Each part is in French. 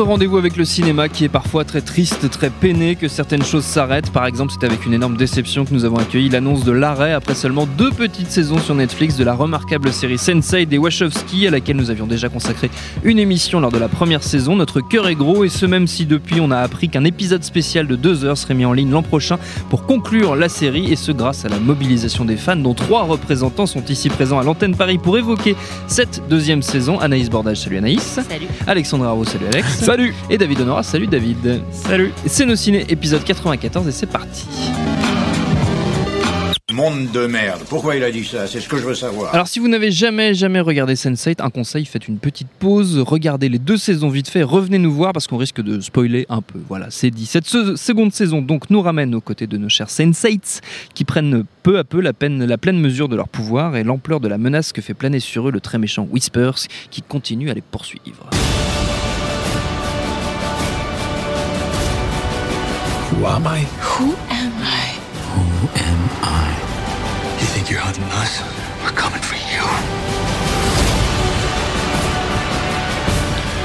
rendez-vous avec le cinéma qui est parfois très triste, très peiné, que certaines choses s'arrêtent. Par exemple, c'est avec une énorme déception que nous avons accueilli l'annonce de l'arrêt après seulement deux petites saisons sur Netflix de la remarquable série Sensei des Wachowski à laquelle nous avions déjà consacré une émission lors de la première saison. Notre cœur est gros et ce même si depuis on a appris qu'un épisode spécial de deux heures serait mis en ligne l'an prochain pour conclure la série et ce grâce à la mobilisation des fans dont trois représentants sont ici présents à l'antenne Paris pour évoquer cette deuxième saison. Anaïs Bordage, salut Anaïs. Salut. Alexandra Raro, salut Alex. Salut Et David Honora, salut David. Salut C'est nos ciné, épisode 94 et c'est parti. Monde de merde. Pourquoi il a dit ça? C'est ce que je veux savoir. Alors si vous n'avez jamais jamais regardé Sense8, un conseil, faites une petite pause, regardez les deux saisons vite fait, revenez nous voir parce qu'on risque de spoiler un peu. Voilà, c'est dit. Cette se- seconde saison donc nous ramène aux côtés de nos chers Sensates qui prennent peu à peu la, peine, la pleine mesure de leur pouvoir et l'ampleur de la menace que fait planer sur eux le très méchant Whispers qui continue à les poursuivre. Who am I? Who am I? Who am I? You think you're hunting us? We're coming for you.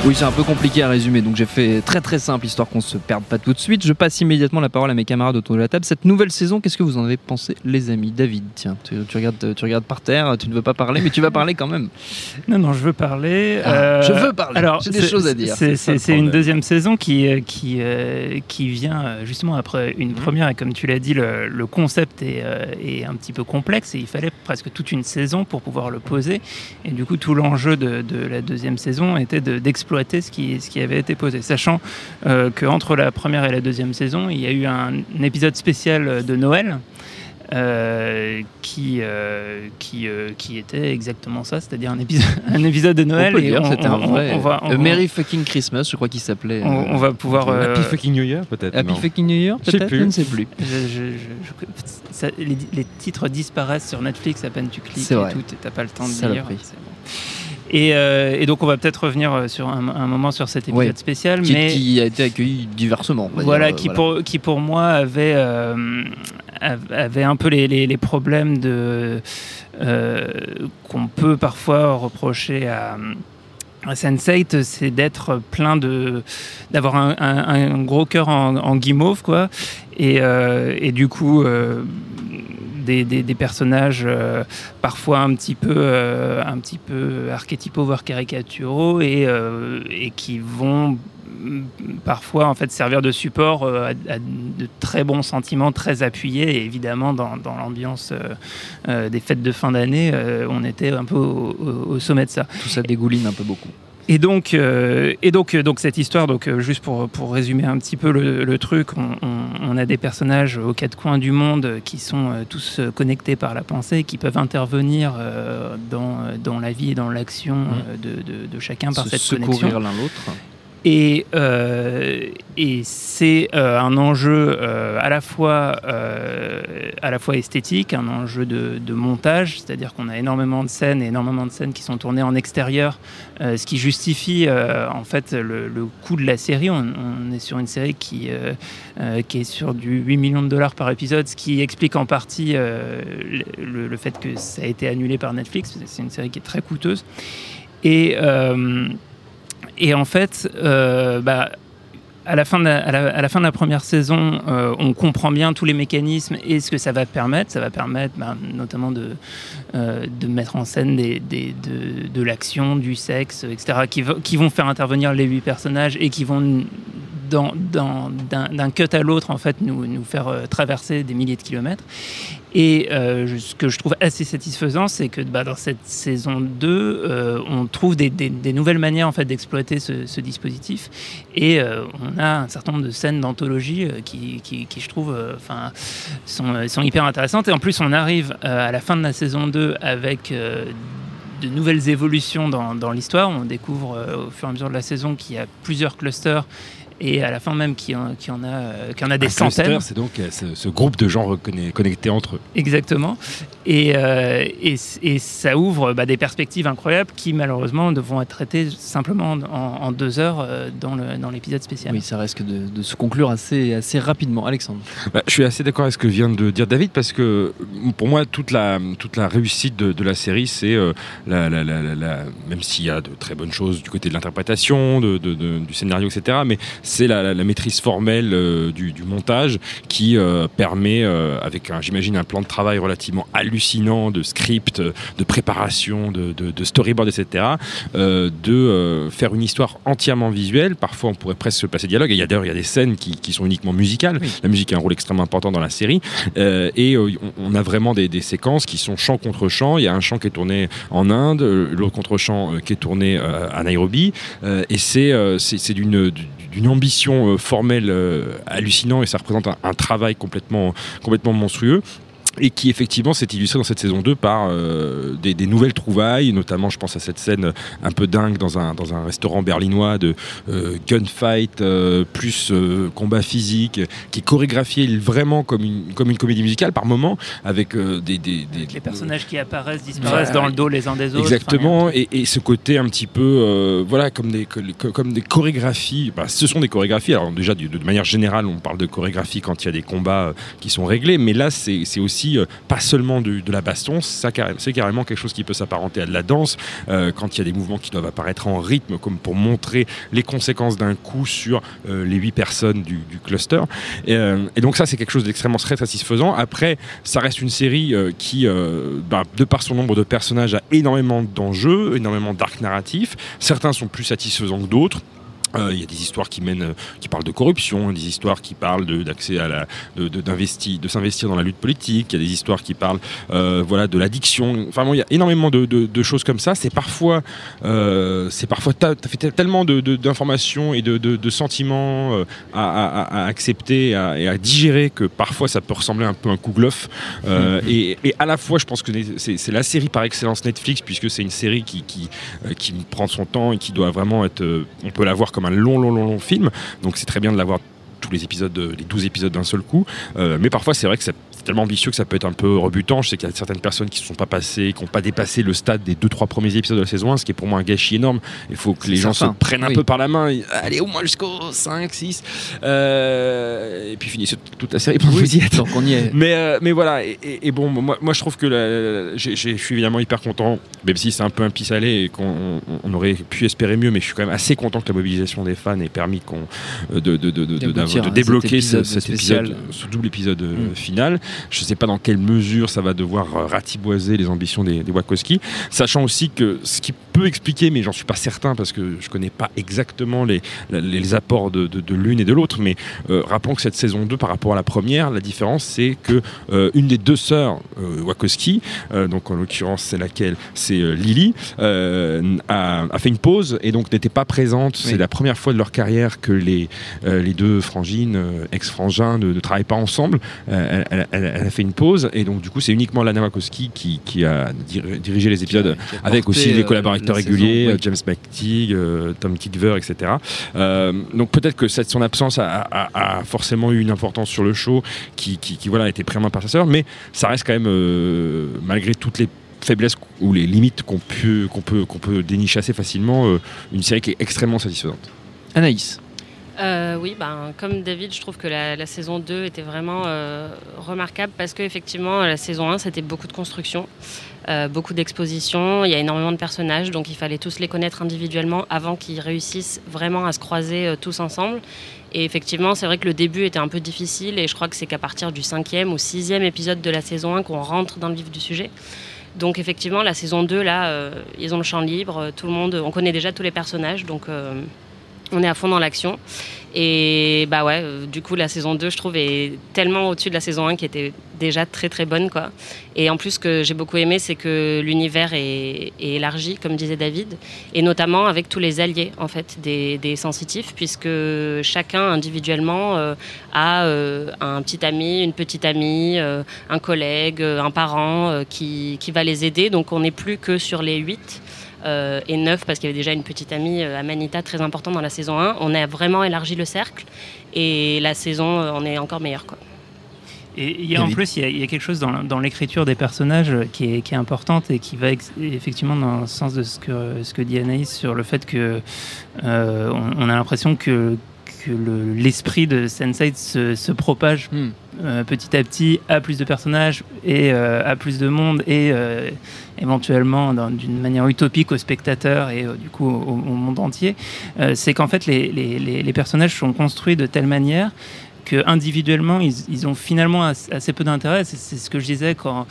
Oui, c'est un peu compliqué à résumer, donc j'ai fait très très simple histoire qu'on se perde pas tout de suite. Je passe immédiatement la parole à mes camarades autour de la table. Cette nouvelle saison, qu'est-ce que vous en avez pensé, les amis David, tiens, tu, tu regardes, tu regardes par terre, tu ne veux pas parler, mais tu vas parler quand même. Non, non, je veux parler. Ah, euh, je veux parler. Alors, J'ai des choses à dire. C'est une deuxième saison qui, euh, qui, euh, qui vient justement après une Mhm. première. Et comme tu l'as dit, le, le concept est, euh, est un petit peu complexe et il fallait presque toute une saison pour pouvoir le poser. Et du coup, tout l'enjeu de, de la deuxième saison était de- d'exploiter ce qui, ce qui avait été posé. Sachant euh, qu'entre la première et la deuxième saison, il y a eu un, épisode spécial de Noël. euh, qui, euh, qui, euh, qui était exactement ça, c'est-à-dire un épisode, un épisode de Noël. on peut et dire, on- c'était un vrai. on va- on euh, va- Merry fucking Christmas, je crois qu'il s'appelait. on, euh, on va pouvoir. euh, Happy fucking New Year peut-être. Happy non. fucking New Year, peut-être. Je ne sais plus. je- je- je- je- ça- les, les titres disparaissent sur Netflix à peine tu cliques C'est et vrai. tout, et t'as pas le temps de lire. Et, euh, et donc on va peut-être revenir euh, sur un, un moment sur cet épisode Ouais. spécial, Qui, mais qui a été accueilli diversement. voilà, dire, euh, qui, Pour, qui pour moi avait, euh, av- avait un peu les, les- les problèmes de euh, qu'on peut parfois reprocher à, à Sense8, c'est d'être plein de d'avoir un, un- un gros cœur en, en guimauve quoi, et, euh, et du coup. euh, des, personnages euh, parfois un petit peu euh, un petit peu archétypaux voire caricaturaux et, euh, qui vont mm, parfois en fait servir de support à, de très bons sentiments très appuyés et évidemment dans, dans l'ambiance des fêtes de fin d'année on était un peu au- au sommet de ça Tout ça dégouline un peu beaucoup. Et donc, euh, et donc, euh, donc cette histoire, donc euh, juste pour, pour résumer un petit peu le, le truc, on, on- on a des personnages aux quatre coins du monde qui sont tous connectés par la pensée, qui peuvent intervenir dans, dans la vie et dans l'action euh, de, de- de chacun par Se cette secourir connexion. l'un l'autre. Et, euh, et c'est euh, un enjeu euh, à, la fois, à la fois esthétique, un enjeu de, montage, c'est-à-dire qu'on a énormément de scènes et énormément de scènes qui sont tournées en extérieur, ce qui justifie en fait le, coût de la série. On, est sur une série qui, est sur du 8 millions de dollars par épisode, ce qui explique en partie le, le fait que ça a été annulé par Netflix. C'est une série qui est très coûteuse. Et, et en fait, euh, bah, à la, fin de la, première saison, euh, on comprend bien tous les mécanismes et ce que ça va permettre. Ça va permettre bah, notamment de, euh, de mettre en scène de, l'action, du sexe, etc., qui vont faire intervenir les huit personnages et qui vont, d'un cut à l'autre, en fait, nous, nous faire euh, traverser des milliers de kilomètres. Et euh, ce que je trouve assez satisfaisant, c'est que bah, dans cette saison 2, euh, on trouve des, nouvelles manières en fait, d'exploiter ce, dispositif. Et on a un certain nombre de scènes d'anthologie qui, qui, je trouve, enfin, sont, sont hyper intéressantes. Et en plus, on arrive à la fin de la saison 2 avec de nouvelles évolutions dans, dans l'histoire. On découvre au fur et à mesure de la saison qu'il y a plusieurs clusters et à la fin même qui en, qui en a, qui en a des Un centaines. cluster, c'est donc euh, ce, ce groupe de gens connectés entre eux. Exactement. Et, euh, et, et ça ouvre bah, des perspectives incroyables qui malheureusement devront être traitées simplement en, en deux heures euh, dans le- dans l'épisode spécial. Oui, ça risque de, de se conclure assez, assez rapidement. Alexandre. Bah, je suis assez d'accord avec ce que vient de dire David parce que pour moi toute la, toute la réussite de, de la série c'est euh, la, la- la- la- la- même s'il y a de très bonnes choses du côté de l'interprétation, de, de- de- du scénario etc. Mais c'est la, la- la maîtrise formelle euh, du, du montage qui euh, permet euh, avec j'imagine un plan de travail relativement hallucinant de script, de préparation, de, de- de storyboard etc. de faire une histoire entièrement visuelle. Parfois on pourrait presque se passer dialogue et il y a d'ailleurs il y a des scènes qui, qui sont uniquement musicales. Oui. La musique a un rôle extrêmement important dans la série. Et on, on a vraiment des, des séquences qui sont chant contre chant. Il y a un chant qui est tourné en Inde, l'autre contre-chant euh, qui est tourné à Nairobi. Et c'est c'est c'est d'une d'une ambition euh, formelle euh, hallucinant et ça représente un, un travail complètement, complètement monstrueux et qui effectivement s'est illustré dans cette saison 2 par euh, des, des nouvelles trouvailles, notamment je pense à cette scène un peu dingue dans un, dans un restaurant berlinois de euh, gunfight euh, plus euh, combat physique, qui est chorégraphié vraiment comme une, comme une comédie musicale par moment, avec euh, des, des, des- Avec les personnages qui apparaissent, disparaissent dans le dos les uns des autres. Exactement, et, et ce côté un petit peu, euh, voilà, comme des, co- comme des chorégraphies. Bah, ce sont des chorégraphies. Alors déjà, de, de manière générale, on parle de chorégraphie quand il y a des combats euh, qui sont réglés, mais là, c'est c'est euh, pas seulement de la baston, c'est carrément quelque chose qui peut s'apparenter à de la danse. euh, quand il y a des mouvements qui doivent apparaître en rythme, comme pour montrer les conséquences d'un coup sur euh, les huit personnes du, cluster. Et, donc ça, c'est quelque chose d'extrêmement très satisfaisant. Après, ça reste une série qui, bah, de par son nombre de personnages, a énormément d'enjeux, énormément d'arcs narratifs. Certains sont plus satisfaisants que d'autres. Euh, Il y a des histoires qui mènent, euh, qui parlent de corruption, des histoires qui parlent d'accès à la, de, de, d'investi- de s'investir dans la lutte politique. Il y a des histoires qui parlent, euh, voilà, de l'addiction. Enfin, bon, il y a énormément de, choses comme ça. C'est parfois, c'est parfois, t'as as fait tellement de- d'informations et de, sentiments à, accepter et à, digérer que parfois ça peut ressembler un peu à un coup et, et à la fois, je pense que c'est la série par excellence Netflix puisque c'est une série qui, qui, qui prend son temps et qui doit vraiment être. on peut la voir comme un long, long, long, long film. Donc c'est très bien de l'avoir tous les épisodes, de- les 12 épisodes d'un seul coup. Euh, mais parfois, c'est vrai que c'est tellement ambitieux que ça peut être un peu rebutant. Je sais qu'il y a certaines personnes qui ne sont pas passées, qui n'ont pas dépassé le stade des 2-3 premiers épisodes de la saison 1, ce qui est pour moi un gâchis énorme. Il faut que les gens certain. se prennent un Oui. peu par la main. et, allez, au moins jusqu'au 5, 6. euh, et puis finissez toute la série pour vous y. Donc on y est. Mais, euh, mais voilà, et, et- et bon, moi, moi je trouve que je suis évidemment hyper content, même si c'est un peu un pis salé et qu'on on- on aurait pu espérer mieux, mais je suis quand même assez content que la mobilisation des fans ait permis qu'on, euh, de, cet débloquer ce- cet épisode, ce double épisode Mm. final. Je ne sais pas dans quelle mesure ça va devoir euh, ratiboiser les ambitions des, des sachant aussi que ce qui expliquer, mais j'en suis pas certain parce que je connais pas exactement les, apports de, de- de l'une et de l'autre, mais euh, rappelons que cette saison 2 par rapport à la première, la différence c'est que euh, une des deux sœurs euh, Wachowski, euh, donc en l'occurrence c'est laquelle, c'est Lily, a, a fait une pause et donc n'était pas présente. Oui. C'est la première fois de leur carrière que les, les deux frangines, ex-frangins, ne, ne travaillent pas ensemble. Elle, elle- elle- elle a fait une pause et donc du coup c'est uniquement Lana Wachowski qui, qui a dir- dirigé les épisodes avec aussi les collaborateurs saison, réguliers, ouais. euh, James McTeague, euh, Tom Tykwer, etc. Euh, donc peut-être que cette, son absence a, a- a forcément eu une importance sur le show qui, qui, qui, voilà, a été pris en main par sa sœur, mais ça reste quand même, malgré toutes les faiblesses ou les limites qu'on peut, qu'on peut, qu'on peut dénicher assez facilement, euh, une série qui est extrêmement satisfaisante. Anaïs. Euh, oui, ben, comme David, je trouve que la, saison 2 était vraiment euh, remarquable parce que effectivement, la saison 1, c'était beaucoup de construction, euh, beaucoup d'exposition, il y a énormément de personnages, donc il fallait tous les connaître individuellement avant qu'ils réussissent vraiment à se croiser tous ensemble. Et effectivement, c'est vrai que le début était un peu difficile et je crois que c'est qu'à partir du cinquième ou sixième épisode de la saison 1 qu'on rentre dans le vif du sujet. Donc effectivement, la saison 2, là, ils ont le champ libre, tout le monde, on connaît déjà tous les personnages, donc on est à fond dans l'action. Et bah ouais, euh, du coup, la saison 2, je trouve, est tellement au-dessus de la saison 1 qui était déjà très très bonne, quoi. Et en plus, ce que j'ai beaucoup aimé, c'est que l'univers est, élargi, comme disait David, et notamment avec tous les alliés, en fait, des, des sensitifs, puisque chacun individuellement euh, a euh, un petit ami, une petite amie, un collègue, un parent qui, qui va les aider. Donc on n'est plus que sur les 8 et neuf parce qu'il y avait déjà une petite amie, Amanita, très importante dans la saison 1. On a vraiment élargi le cercle et la saison, on est encore meilleur. Quoi. Et en plus, il y, a, quelque chose dans, l'écriture des personnages qui est, qui est, importante et qui va effectivement dans le sens de ce que, ce que dit Anaïs sur le fait que on, a l'impression que, l'esprit de Sense8 se, propage hmm. Euh, petit à petit à plus de personnages et euh, à plus de monde et euh, éventuellement d'une manière utopique aux spectateurs et du coup au, monde entier, c'est qu'en fait les, personnages sont construits de telle manière que individuellement ils, ils ont finalement assez peu d'intérêt. C'est ce que je disais quand,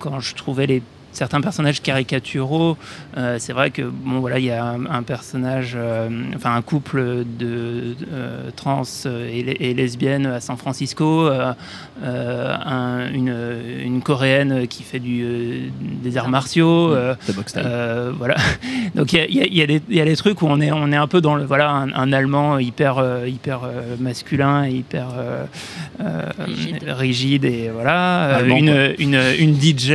quand je trouvais les certains personnages caricaturaux. Euh, c'est vrai que bon voilà, il y a un, personnage, euh, enfin un couple de euh, trans et, lesbiennes à San Francisco, une, une, coréenne qui fait du, des arts martiaux, voilà. Donc il y, y, a des trucs où on est on est un peu dans le voilà un, allemand hyper hyper masculin, hyper rigide. et voilà une, une, une DJ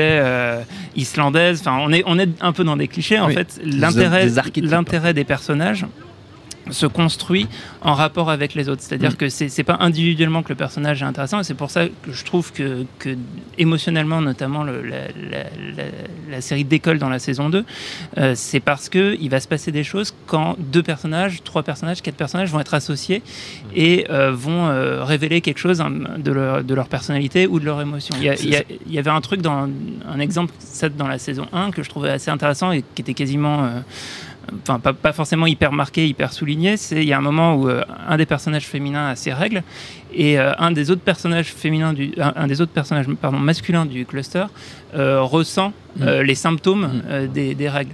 islandaise. Enfin, on est, on est un peu dans des clichés. En fait, l'intérêt, l'intérêt des personnages se construit en rapport avec les autres. C'est-à-dire mm. que c'est n'est pas individuellement que le personnage est intéressant, et c'est pour ça que je trouve que, que émotionnellement, notamment le, la, série décolle dans la saison 2, euh, c'est parce qu'il va se passer des choses quand deux personnages, trois personnages, quatre personnages vont être associés mm. et euh, vont euh, révéler quelque chose hein, de leur, de leur personnalité ou de leur émotion. Il y, y, avait un truc, dans un exemple dans la saison 1 que je trouvais assez intéressant et qui était quasiment enfin pas, forcément hyper marqué, hyper souligné, c'est il y a un moment où euh, un des personnages féminins a ses règles et euh, un des autres personnages féminins du, un, des autres personnages pardon masculins du cluster euh, ressent mm. les symptômes mm. des, règles.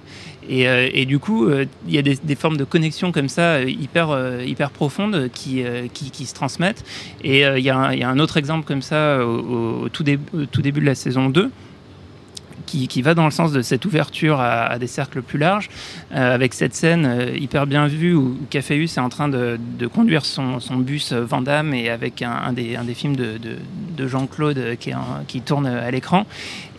Et, et, du coup, il y a des, des, formes de connexion comme ça hyper, hyper profondes qui, qui, qui, se transmettent. Et il y, y, a un autre exemple comme ça au, tout, au tout début de la saison 2 qui, va dans le sens de cette ouverture à, des cercles plus larges, euh, avec cette scène euh, hyper bien vue où, Caféus est en train de, conduire son, bus Vandame et avec un, des, films de, Jean-Claude qui, tourne à l'écran.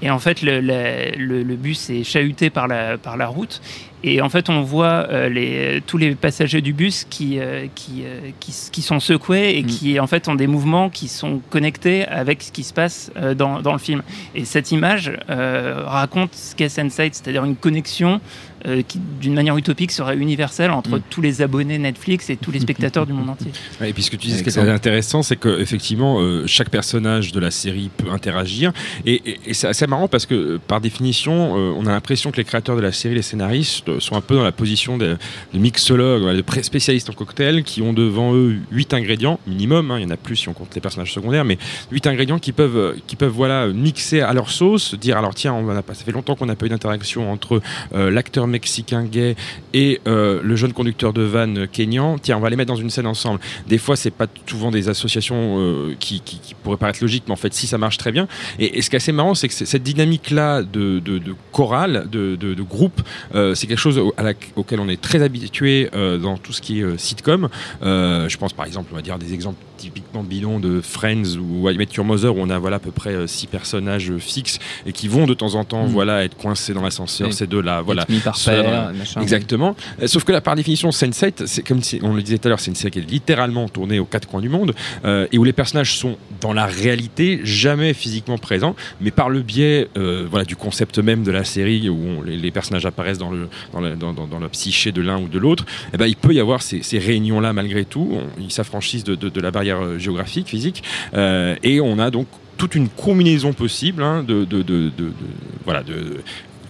Et en fait, le, bus est chahuté par la route et en fait, on voit euh, les, tous les passagers du bus qui, euh, qui, euh, qui, qui, sont secoués et mm. qui, en fait, ont des mouvements qui sont connectés avec ce qui se passe dans, dans le film. Et cette image raconte ce qu'est Sense8, c'est-à-dire une connexion euh, qui, d'une manière utopique, serait universelle entre mm. tous les abonnés Netflix et tous les spectateurs du monde entier. et puis ce que tu dis, ce qui est intéressant, c'est qu'effectivement, euh, chaque personnage de la série peut interagir. Et, c'est assez marrant parce que, euh, par définition, on a l'impression que les créateurs de la série, les scénaristes, sont un peu dans la position des, mixologues, des spécialistes en cocktail qui ont devant eux 8 ingrédients minimum. Hein, il y en a plus si on compte les personnages secondaires, mais 8 ingrédients qui peuvent, qui peuvent voilà, mixer à leur sauce, dire alors tiens, on a, ça fait longtemps qu'on n'a pas eu d'interaction entre l'acteur mexicain gay et euh, le jeune conducteur de van kényan, tiens, on va les mettre dans une scène ensemble. Des fois, c'est pas souvent des associations euh, qui, pourraient paraître logiques, mais en fait, si ça marche très bien. Et, ce qui est assez marrant, c'est que cette dynamique-là de, de, chorale, de, groupe, euh, c'est quelque chose auquel on est très habitué dans tout ce qui est sitcom. je pense par exemple, on va dire des exemples typiquement bidons de Friends ou I Met Your Mother où on a voilà à peu près six personnages fixes et qui vont de temps en temps mm. voilà être coincés dans l'ascenseur ces deux là voilà Exactement. Euh, sauf que là, par définition, Sense8, c'est comme on le disait tout à l'heure, c'est une série qui est littéralement tournée aux quatre coins du monde euh, et où les personnages sont dans la réalité jamais physiquement présents, mais par le biais euh, voilà, du concept même de la série où les, personnages apparaissent dans le, dans, le, dans, dans, la psyché de l'un ou de l'autre, eh ben, il peut y avoir ces, ces réunions-là malgré tout. ils s'affranchissent de, de, la barrière géographique, physique, et on a donc toute une combinaison possible hein, voilà, de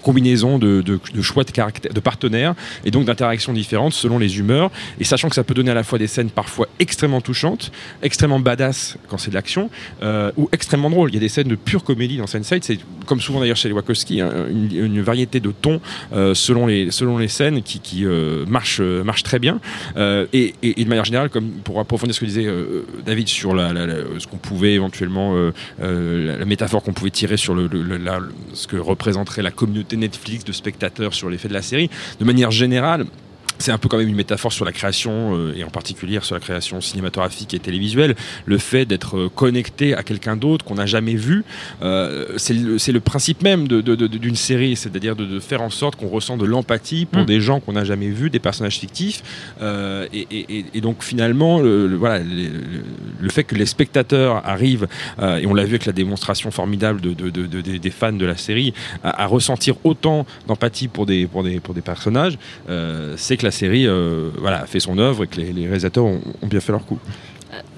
combinaison de, choix de, partenaires et donc d'interactions différentes selon les humeurs. Et sachant que ça peut donner à la fois des scènes parfois extrêmement touchantes, extrêmement badass quand c'est de l'action, euh, ou extrêmement drôles. Il y a des scènes de pure comédie dans Sense8. C'est comme souvent d'ailleurs chez les Wachowski, hein, une, variété de tons euh, selon, les, selon les scènes qui, qui euh, marchent, marche très bien. Et, de manière générale, comme pour approfondir ce que disait David sur ce qu'on pouvait éventuellement, la, métaphore qu'on pouvait tirer sur ce que représenterait la communauté Netflix de spectateurs sur l'effet de la série. De manière générale, c'est un peu quand même une métaphore sur la création, euh, et en particulier sur la création cinématographique et télévisuelle. Le fait d'être euh, connecté à quelqu'un d'autre qu'on n'a jamais vu, euh, c'est le, principe même d'une série, c'est-à-dire de, de faire en sorte qu'on ressent de l'empathie pour Mm. des gens qu'on n'a jamais vus, des personnages fictifs. Euh, et, et- et- et donc finalement, le, le- voilà, le, le- le fait que les spectateurs arrivent, euh, et on l'a vu avec la démonstration formidable de, de- de- de- des- des fans de la série, à, à ressentir autant d'empathie pour des, pour, des, pour des personnages, euh, c'est que la série euh, voilà, a fait son œuvre et que les, les réalisateurs ont, ont bien fait leur coup.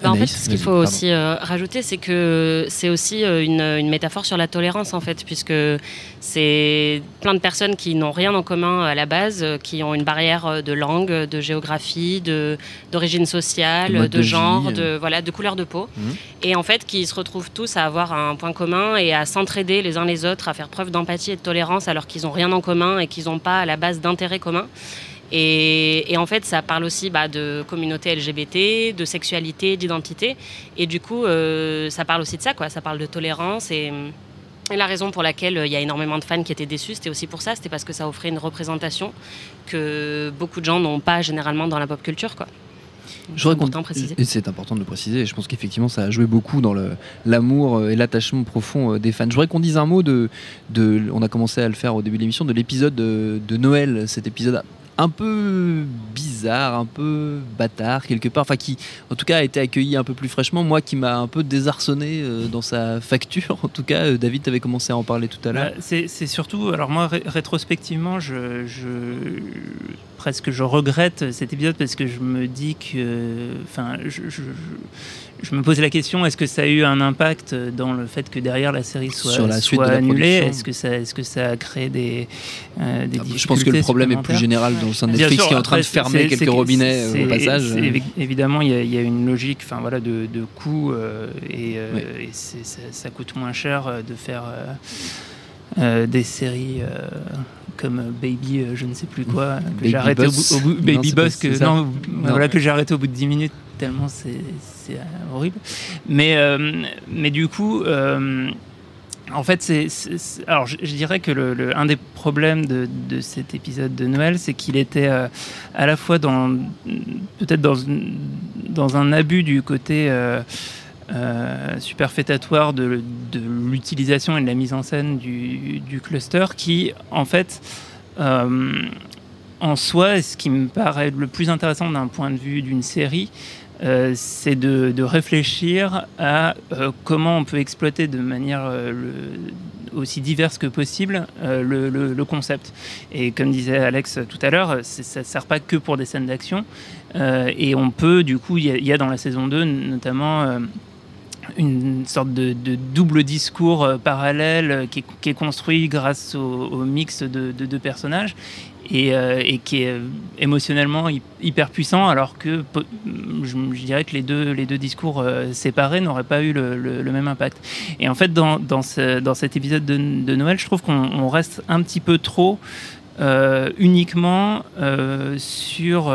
Bah, en fait, ce qu'il faut pardon. aussi euh, rajouter, c'est que c'est aussi euh, une, une métaphore sur la tolérance, en fait, puisque c'est plein de personnes qui n'ont rien en commun à la base, euh, qui ont une barrière euh, de langue, de géographie, de- d'origine De sociale, de, de genre, vie, de, voilà, de couleur de peau. Mhm. Et en fait, qui se retrouvent tous à avoir un point commun et à s'entraider les uns les autres, à faire preuve d'empathie et de tolérance alors qu'ils n'ont rien en commun et qu'ils n'ont pas à la base d'intérêt commun. Et, et en fait, ça parle aussi bah, de communauté LGBT, de sexualité, d'identité. Et du coup, euh, ça parle aussi de ça, quoi. Ça parle de tolérance. Et, et la raison pour laquelle euh, il y a énormément de fans qui étaient déçus, c'était aussi pour ça. C'était parce que ça offrait une représentation que beaucoup de gens n'ont pas généralement dans la pop culture, quoi. Je important de préciser. Et c'est important de le préciser. et Je pense qu'effectivement, ça a joué beaucoup dans l'amour euh, et l'attachement profond des fans. Je voudrais qu'on dise un mot de, de. On a commencé à le faire au début de l'émission, de l'épisode de, de Noël. Cet épisode un peu bizarre, un peu bâtard quelque part, enfin qui en tout cas a été accueilli un peu plus fraîchement. Moi qui m'a un peu désarçonné euh, dans sa facture. En tout cas, euh, David, tu avais commencé à en parler tout à l'heure. Bah, c'est surtout, alors moi ré- rétrospectivement, je, presque je regrette cet épisode parce que je me dis que, enfin, je- je- me pose la question est-ce que ça a eu un impact dans le fait que derrière la série soit, Sur la soit annulée? Est-ce que ça, est-ce que ça a créé des, euh, des Ah, je pense que le difficultés problème est plus général dans le sein de Netflix sûr, qui est en train de fermer quelques robinets euh, au passage. évidemment, il y, a- il y a une logique, enfin voilà, de, de coût euh, et, euh, Oui. et c'est- ça, ça coûte moins cher euh, de faire euh, euh, des séries euh, comme Baby, euh, je ne sais plus quoi, que Baby j'ai arrêté au bout, Boss. au bout- Non, Baby pas- Boss, que non, Non. voilà que j'ai arrêté au bout de 10 minutes tellement c'est euh, horrible. Mais euh, mais du coup. euh, en fait, c'est, alors je, je dirais que le, le- un des problèmes de, de cet épisode de Noël, c'est qu'il était euh, à la fois dans peut-être dans, dans un abus du côté euh, superfétatoire de, l'utilisation et de la mise en scène du, cluster, qui en fait euh, en soi, ce qui me paraît le plus intéressant d'un point de vue d'une série, euh, c'est de, réfléchir à comment on peut exploiter de manière aussi diverse que possible le, concept. Et comme disait Alex tout à l'heure, ça ne sert pas que pour des scènes d'action. Et on peut, du coup, il y, a- dans la saison 2 notamment une sorte de, double discours euh, parallèle euh, qui est, construit grâce au, mix de, de deux personnages et, euh, qui est émotionnellement hy- hyper puissant alors que je, dirais que les deux, les deux discours séparés n'auraient pas eu le, même impact. Et en fait, dans, dans, ce- dans cet épisode de, de Noël, je trouve qu'on on reste un petit peu trop uniquement sur,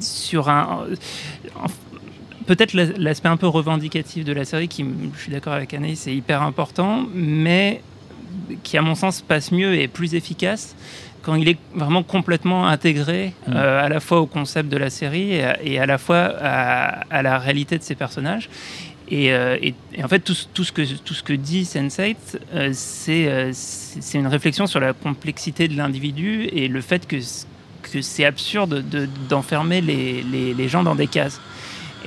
sur un... Peut-être l'as- l'aspect un peu revendicatif de la série, qui, je suis d'accord avec Anaïs, c'est hyper important, mais qui, à mon sens, passe mieux et est plus efficace quand il est vraiment complètement intégré Mm. euh, à la fois au concept de la série et à, et à la fois à, à la réalité de ses personnages. Et, euh, et- et en fait, tout, ce- tout ce que, tout ce que dit Sense8, euh, c'est une réflexion sur la complexité de l'individu et le fait que, que c'est absurde de- d'enfermer les, les- les gens dans des cases.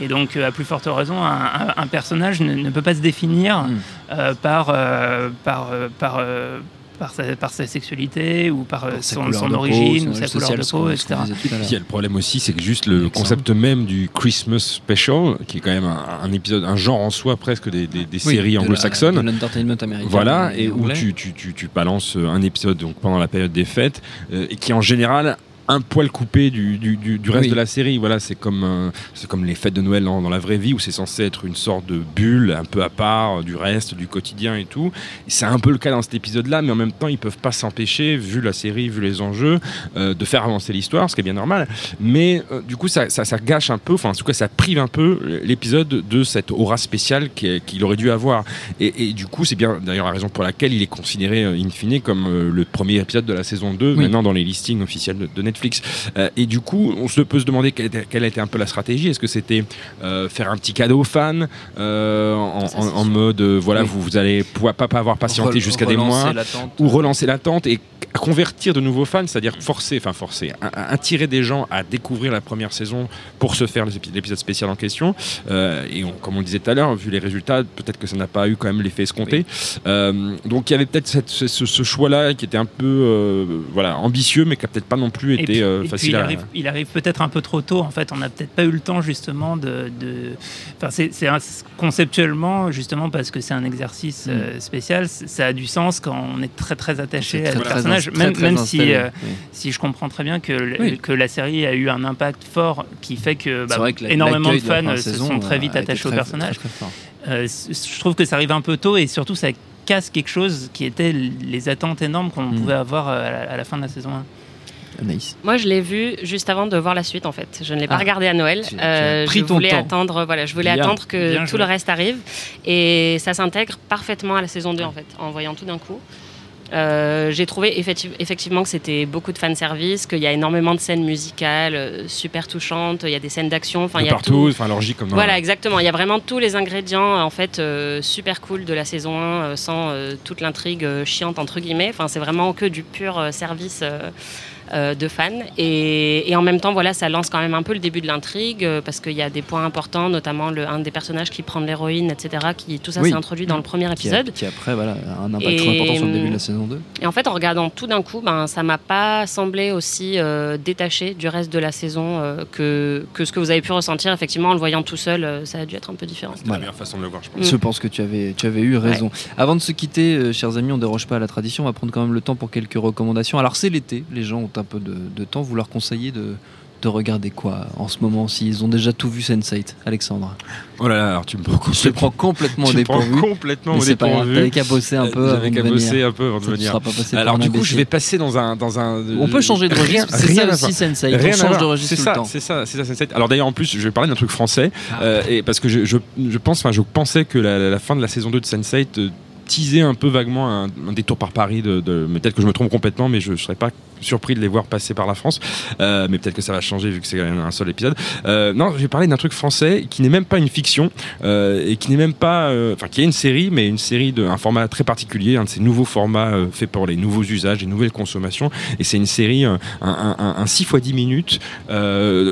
Et donc, euh, à plus forte raison, un, un- un personnage ne, ne peut pas se définir Mm. euh, par, euh, par, euh, par, euh, par, sa, par sa sexualité ou par, son, de peau, origine son ou sa couleur de peau, etc. il y a le problème aussi, c'est que juste le concept même du Christmas Special, qui est quand même un, un épisode, un genre en soi presque des, des- des Oui, séries de anglo-saxonnes. De l'entertainment américain. Voilà, et où tu, tu, tu, tu balances un épisode donc pendant la période des fêtes, euh, et qui en général un poil coupé du, du, du- du reste Oui. de la série. Voilà, c'est comme, euh, c'est comme les fêtes de Noël dans, dans la vraie vie, où c'est censé être une sorte de bulle un peu à part euh, du reste, du quotidien et tout. C'est un peu le cas dans cet épisode-là, mais en même temps, ils peuvent pas s'empêcher, vu la série, vu les enjeux, euh, de faire avancer l'histoire, ce qui est bien normal. Mais euh, du coup, ça, ça, ça gâche un peu, enfin, en tout cas, ça prive un peu l'épisode de cette aura spéciale qui- qu'il aurait dû avoir. Et, et du coup, c'est bien d'ailleurs la raison pour laquelle il est considéré, in fine, comme le premier épisode de la saison 2, Oui. maintenant dans les listings officiels de, de Netflix. Netflix. Euh, et du coup, on se peut se demander quelle, était- quelle a été un peu la stratégie. Est-ce que c'était euh, faire un petit cadeau aux fans euh, en, Ça, en- c'est en sûr. mode voilà, Oui. vous, vous allez pouvoir pas, pas avoir patienté Rel- jusqu'à des relancer mois ou relancer l'attente et convertir de nouveaux fans, c'est-à-dire forcer, enfin forcer, attirer des gens à découvrir la première saison pour se faire l'épi- l'épisode spécial en question. Euh, et on- comme on le disait tout à l'heure, vu les résultats, peut-être que ça n'a pas eu quand même l'effet escompté. Euh, donc il y avait peut-être ce, choix-là qui était un peu euh, voilà, ambitieux, mais qui a peut-être pas non plus Et été puis, euh, et puis facile il à. arrive, il arrive peut-être un peu trop tôt. En fait, on n'a peut-être pas eu le temps justement de. de- Enfin, c'est c'est un- conceptuellement justement parce que c'est un exercice euh, spécial. Ça a du sens quand on est très très attaché à très personnage, même, très, très même si. installé. euh, Oui. si je comprends très bien que, le- Oui. que la série a eu un impact fort qui fait que bah, C'est vrai que la- énormément de fans se sont très vite attachés au personnage. Euh, je trouve que ça arrive un peu tôt et surtout ça casse quelque chose qui était les attentes énormes qu'on Mm. pouvait avoir à la, à la fin de la saison 1. Anaïs. Moi, je l'ai vu juste avant de voir la suite, en fait. Je ne l'ai pas Ah. regardé à Noël. Tu- tu as pris je ton voulais temps. attendre, voilà, je voulais Bien. attendre que tout joué. le reste arrive, et ça s'intègre parfaitement à la saison 2, en fait, en voyant tout d'un coup. Euh, J'ai trouvé effective- effectivement que c'était beaucoup de fanservice, qu'il y a énormément de scènes musicales euh, super touchantes, il y a des scènes d'action, enfin de il y a partout, tout. enfin l'orgie comme dans Voilà, exactement. Il y a vraiment tous les ingrédients en fait euh, super cool de la saison 1 euh, sans euh, toute l'intrigue euh, chiante entre guillemets. Enfin, c'est vraiment que du pur euh, service euh, de fans. Et, et en même temps, voilà, ça lance quand même un peu le début de l'intrigue euh, parce qu'il y a des points importants, notamment le, un des personnages qui prend de l'héroïne, etc. Qui tout ça Oui. s'est introduit dans le premier Qui, a- épisode. qui après voilà, a un impact Et, très important sur le début de la saison 2. Et en fait, en regardant tout d'un coup, ben, ça m'a pas semblé aussi euh, détaché du reste de la saison euh, que, que ce que vous avez pu ressentir. Effectivement, en le voyant tout seul, euh, ça a dû être un peu différent. C'est la meilleure façon de le voir, je pense. Mm. Je pense que tu avais, tu avais eu raison. Avant de se quitter, euh, chers amis, on déroge pas à la tradition. On va prendre quand même le temps pour quelques recommandations. Alors, c'est l'été, les gens ont un peu de, de temps. Vous leur conseillez de, de regarder quoi en ce moment s'ils ont déjà tout vu Sense8 Alexandre? Oh là là, alors tu me prends Je te prends complètement tu me prends dépourvu. complètement Mais c'est pas grave, dépourvu. t'avais qu'à bosser un peu. J'avais avant qu'à bosser un peu avant de venir. Alors du coup, je vais passer dans un dans un. On peut changer de Rien- registre. C'est rien ça aussi, voir. Sense8. On change de registre C'est tout le temps. c'est ça, c'est ça, Sense8. Alors d'ailleurs, en plus, je vais parler d'un truc français euh, et parce que je, je, je pense, enfin, je pensais que la, la fin de la saison 2 de Sense8 euh, teasait un peu vaguement un, un détour par Paris. De, peut-être que je me trompe complètement, mais je, ne serais pas surpris de les voir passer par la France. Euh, mais peut-être que ça va changer vu que c'est un seul épisode. Euh, non, je vais parler d'un truc français qui n'est même pas une fiction euh, et qui n'est même pas, enfin, qui est une série, mais une série d'un format très particulier, un de ces nouveaux formats faits pour les nouveaux usages, les nouvelles consommations. Et c'est une série, un, un, un 6 x 10 minutes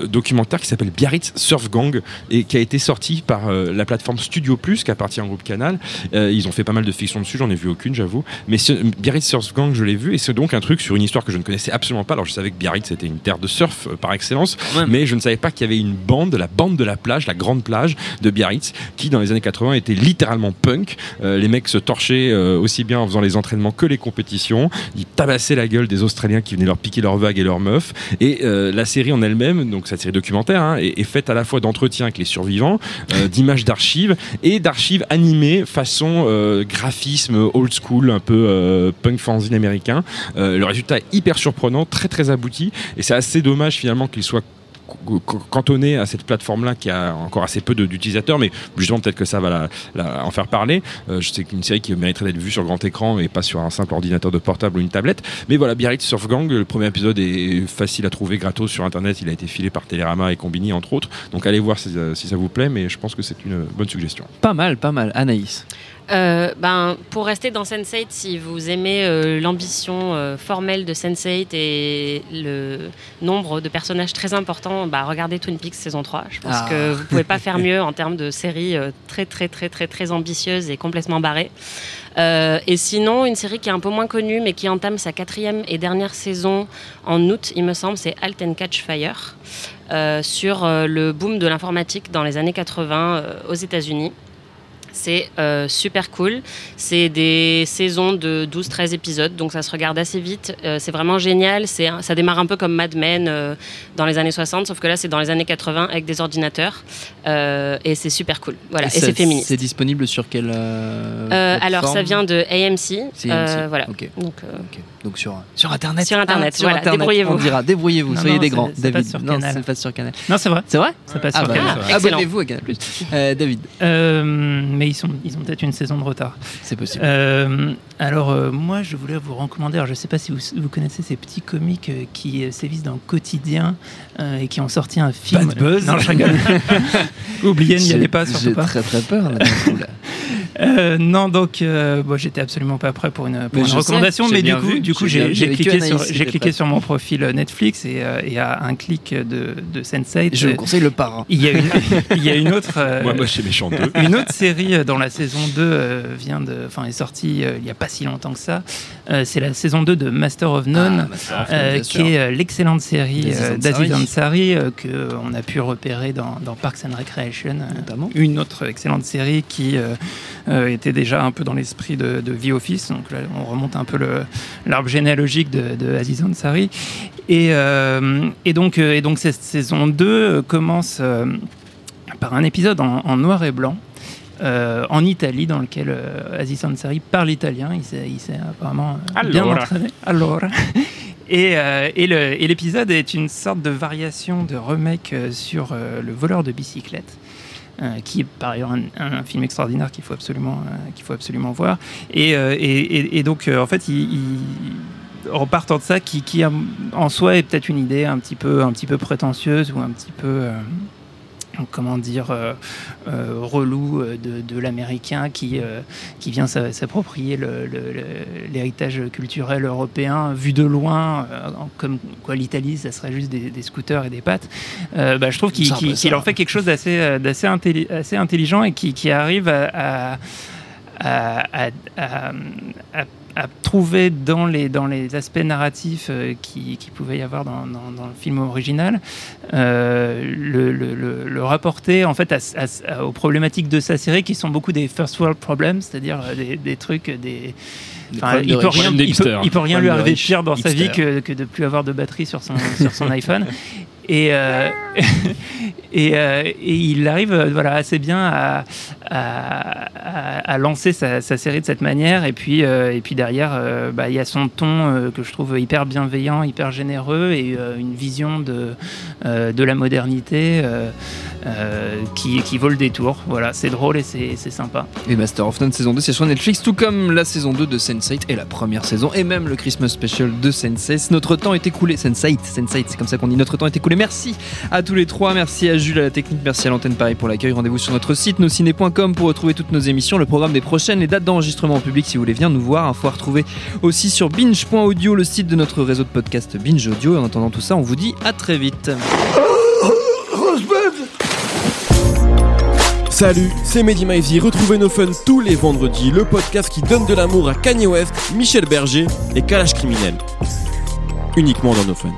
documentaire qui s'appelle Biarritz Surf Gang et qui a été sorti par la plateforme Studio Plus qui appartient au groupe Canal. Ils ont fait pas mal de fiction dessus, j'en ai vu aucune, j'avoue. Mais Biarritz Surf Gang, je l'ai vu et c'est donc un truc sur une histoire que je ne connaissais absolument pas. Alors je savais que Biarritz c'était une terre de surf euh, par excellence, mais je ne savais pas qu'il y avait une bande, la bande de la plage, la grande plage de Biarritz, qui dans les années 80 était littéralement punk. Euh, les mecs se torchaient euh, aussi bien en faisant les entraînements que les compétitions. Ils tabassaient la gueule des Australiens qui venaient leur piquer leurs vagues et leurs meufs. Et la série en elle-même, donc cette série documentaire, hein, est, est faite à la fois d'entretiens avec les survivants, d'images d'archives et d'archives animées façon graphisme old school, un peu punk fanzine américain. Le résultat est hyper surprenant, très très abouti. Et c'est assez dommage finalement qu'il soit cantonné à cette plateforme-là qui a encore assez peu d'utilisateurs, mais justement peut-être que ça va en faire parler. Euh, je sais qu'une série qui mériterait d'être vue sur grand écran et pas sur un simple ordinateur de portable ou une tablette. Mais voilà, Biarritz Surf Gang, le premier épisode est facile à trouver gratos sur Internet. Il a été filé par Télérama et Combini entre autres. Donc allez voir si, si ça vous plaît, mais je pense que c'est une bonne suggestion. Pas mal, pas mal. Anaïs. Euh, ben, pour rester dans Sense8, si vous aimez euh, l'ambition euh, formelle de Sense8 et le nombre de personnages très importants, bah, regardez Twin Peaks saison 3. Je pense Ah. que vous pouvez pas faire mieux en termes de série très très très très très ambitieuse et complètement barrée. Et sinon, une série qui est un peu moins connue, mais qui entame sa quatrième et dernière saison en août, il me semble, c'est Halt and Catch Fire, sur le boom de l'informatique dans les années 80 euh, aux États-Unis. C'est euh, super cool. C'est des saisons de 12-13 épisodes, donc ça se regarde assez vite. Euh, c'est vraiment génial. C'est ça démarre un peu comme Mad Men euh, dans les années 60, sauf que là, c'est dans les années 80 avec des ordinateurs. Euh, et c'est super cool. Voilà. Et, ça- c'est féministe. C'est disponible sur quelle euh, Euh, alors, ça vient de AMC. C'est Euh, AMC. voilà. Donc, euh. Donc sur, sur Internet. Sur Internet, sur voilà, Internet, débrouillez-vous. On dira, débrouillez-vous, Non, soyez non, des grands. c'est David, pas non, Canal. c'est pas sur Canal. Non, c'est vrai. C'est vrai Ça passe Ah sur bah, Canal. Ah, abonnez-vous à Canal+. Euh, David. Euh, mais ils, sont, ils ont peut-être une saison de retard. C'est possible. Euh, alors, euh, moi, je voulais vous recommander, alors, je ne sais pas si vous, vous connaissez ces petits comiques euh, qui euh, sévissent dans le quotidien euh, et qui ont sorti un film. Bad Buzz Non, je rigole. Oubliez, n'y allez pas, surtout J'ai pas. très très peur. là. Euh, non, donc euh, bon, j'étais absolument pas prêt pour une, pour recommandation, sais, j'ai mais du coup, vu, du coup, j'ai j'ai j'ai cliqué, sur, j'ai cliqué mon profil Netflix et, euh, et à un clic de, de Sense8, Je vous conseille le parrain. il y a une, il y a une autre. euh, Moi, moi, chez Méchant 2. une autre série dont la saison 2 euh, vient de, enfin, est sortie euh, il n'y a pas si longtemps que ça. Euh, c'est la saison 2 de Master of None. Ah, Master of None, euh, qui est euh, l'excellente série D'Aziz Ansari. que on a pu repérer dans, dans Parks and Recreation, Notamment. une autre excellente série qui était déjà un peu dans l'esprit de, de The Office. Donc là, on remonte un peu l'arbre généalogique de, de Aziz Ansari. Et, et donc, et donc cette saison 2 euh, commence par un épisode en, en noir et blanc. Euh, en Italie, dans lequel euh, Aziz Ansari parle italien, il s'est apparemment euh, bien entraîné. Allora. Et, l'épisode est une sorte de variation de remake sur le voleur de bicyclette. euh, qui est par ailleurs un, un film extraordinaire qu'il faut absolument euh, qu'il faut absolument voir et, euh, et, et- et donc en fait il, il- repartant de ça qui, qui en- en soi est peut-être une idée un petit peu un petit peu prétentieuse ou un petit peu comment dire euh, euh, relou euh, de, de l'américain qui qui vient s'a- s'approprier l'héritage culturel européen vu de loin comme quoi l'Italie ça serait juste des, des scooters et des pattes. Bah, je trouve qu'il en fait quelque chose d'assez d'assez intelli- assez intelligent et qui, qui arrive à, à, à- à- à- à- trouver dans les, dans les aspects narratifs euh, qui, qui pouvait y avoir dans, dans- dans le film original, euh, le, le- le- le rapporter en fait à- à- à- aux problématiques de sa série qui sont beaucoup des first world problems, c'est-à-dire euh, des, des trucs, des, Des Enfin, il peut rien, il peut, d'hipster. il peut rien lui arriver de pire dans sa vie que, que de plus avoir de batterie sur son, sur son iPhone. Et, euh, euh, et il arrive euh, voilà, assez bien à, à, lancer sa, série de cette manière. Et puis, et puis derrière, bah, il y a son ton que je trouve hyper bienveillant, hyper généreux et une vision de, de la modernité qui, qui vaut le détour. Voilà, c'est drôle et c'est sympa. Et Master of None saison 2 c'est sur Netflix tout comme la saison 2 de Sense8 et la première saison et même le Christmas Special de Sense8 notre temps est écoulé Sense8 Sense8 c'est comme ça qu'on dit notre temps est écoulé merci à tous les trois. Merci à Jules à la technique. Merci à l'antenne Paris pour l'accueil. Rendez-vous sur notre site nosciné.com pour retrouver toutes nos émissions le programme des prochaines les dates d'enregistrement en public si vous voulez venir nous voir. Info à retrouver aussi sur binge.audio le site de notre réseau de podcast Binge Audio. Et en attendant tout ça on vous dit à très vite. Salut, c'est Mehdi Maizy. Retrouvez nos fun tous les vendredis, le podcast qui donne de l'amour à Kanye West, Michel Berger et Kalash Criminel. Uniquement dans nos fun.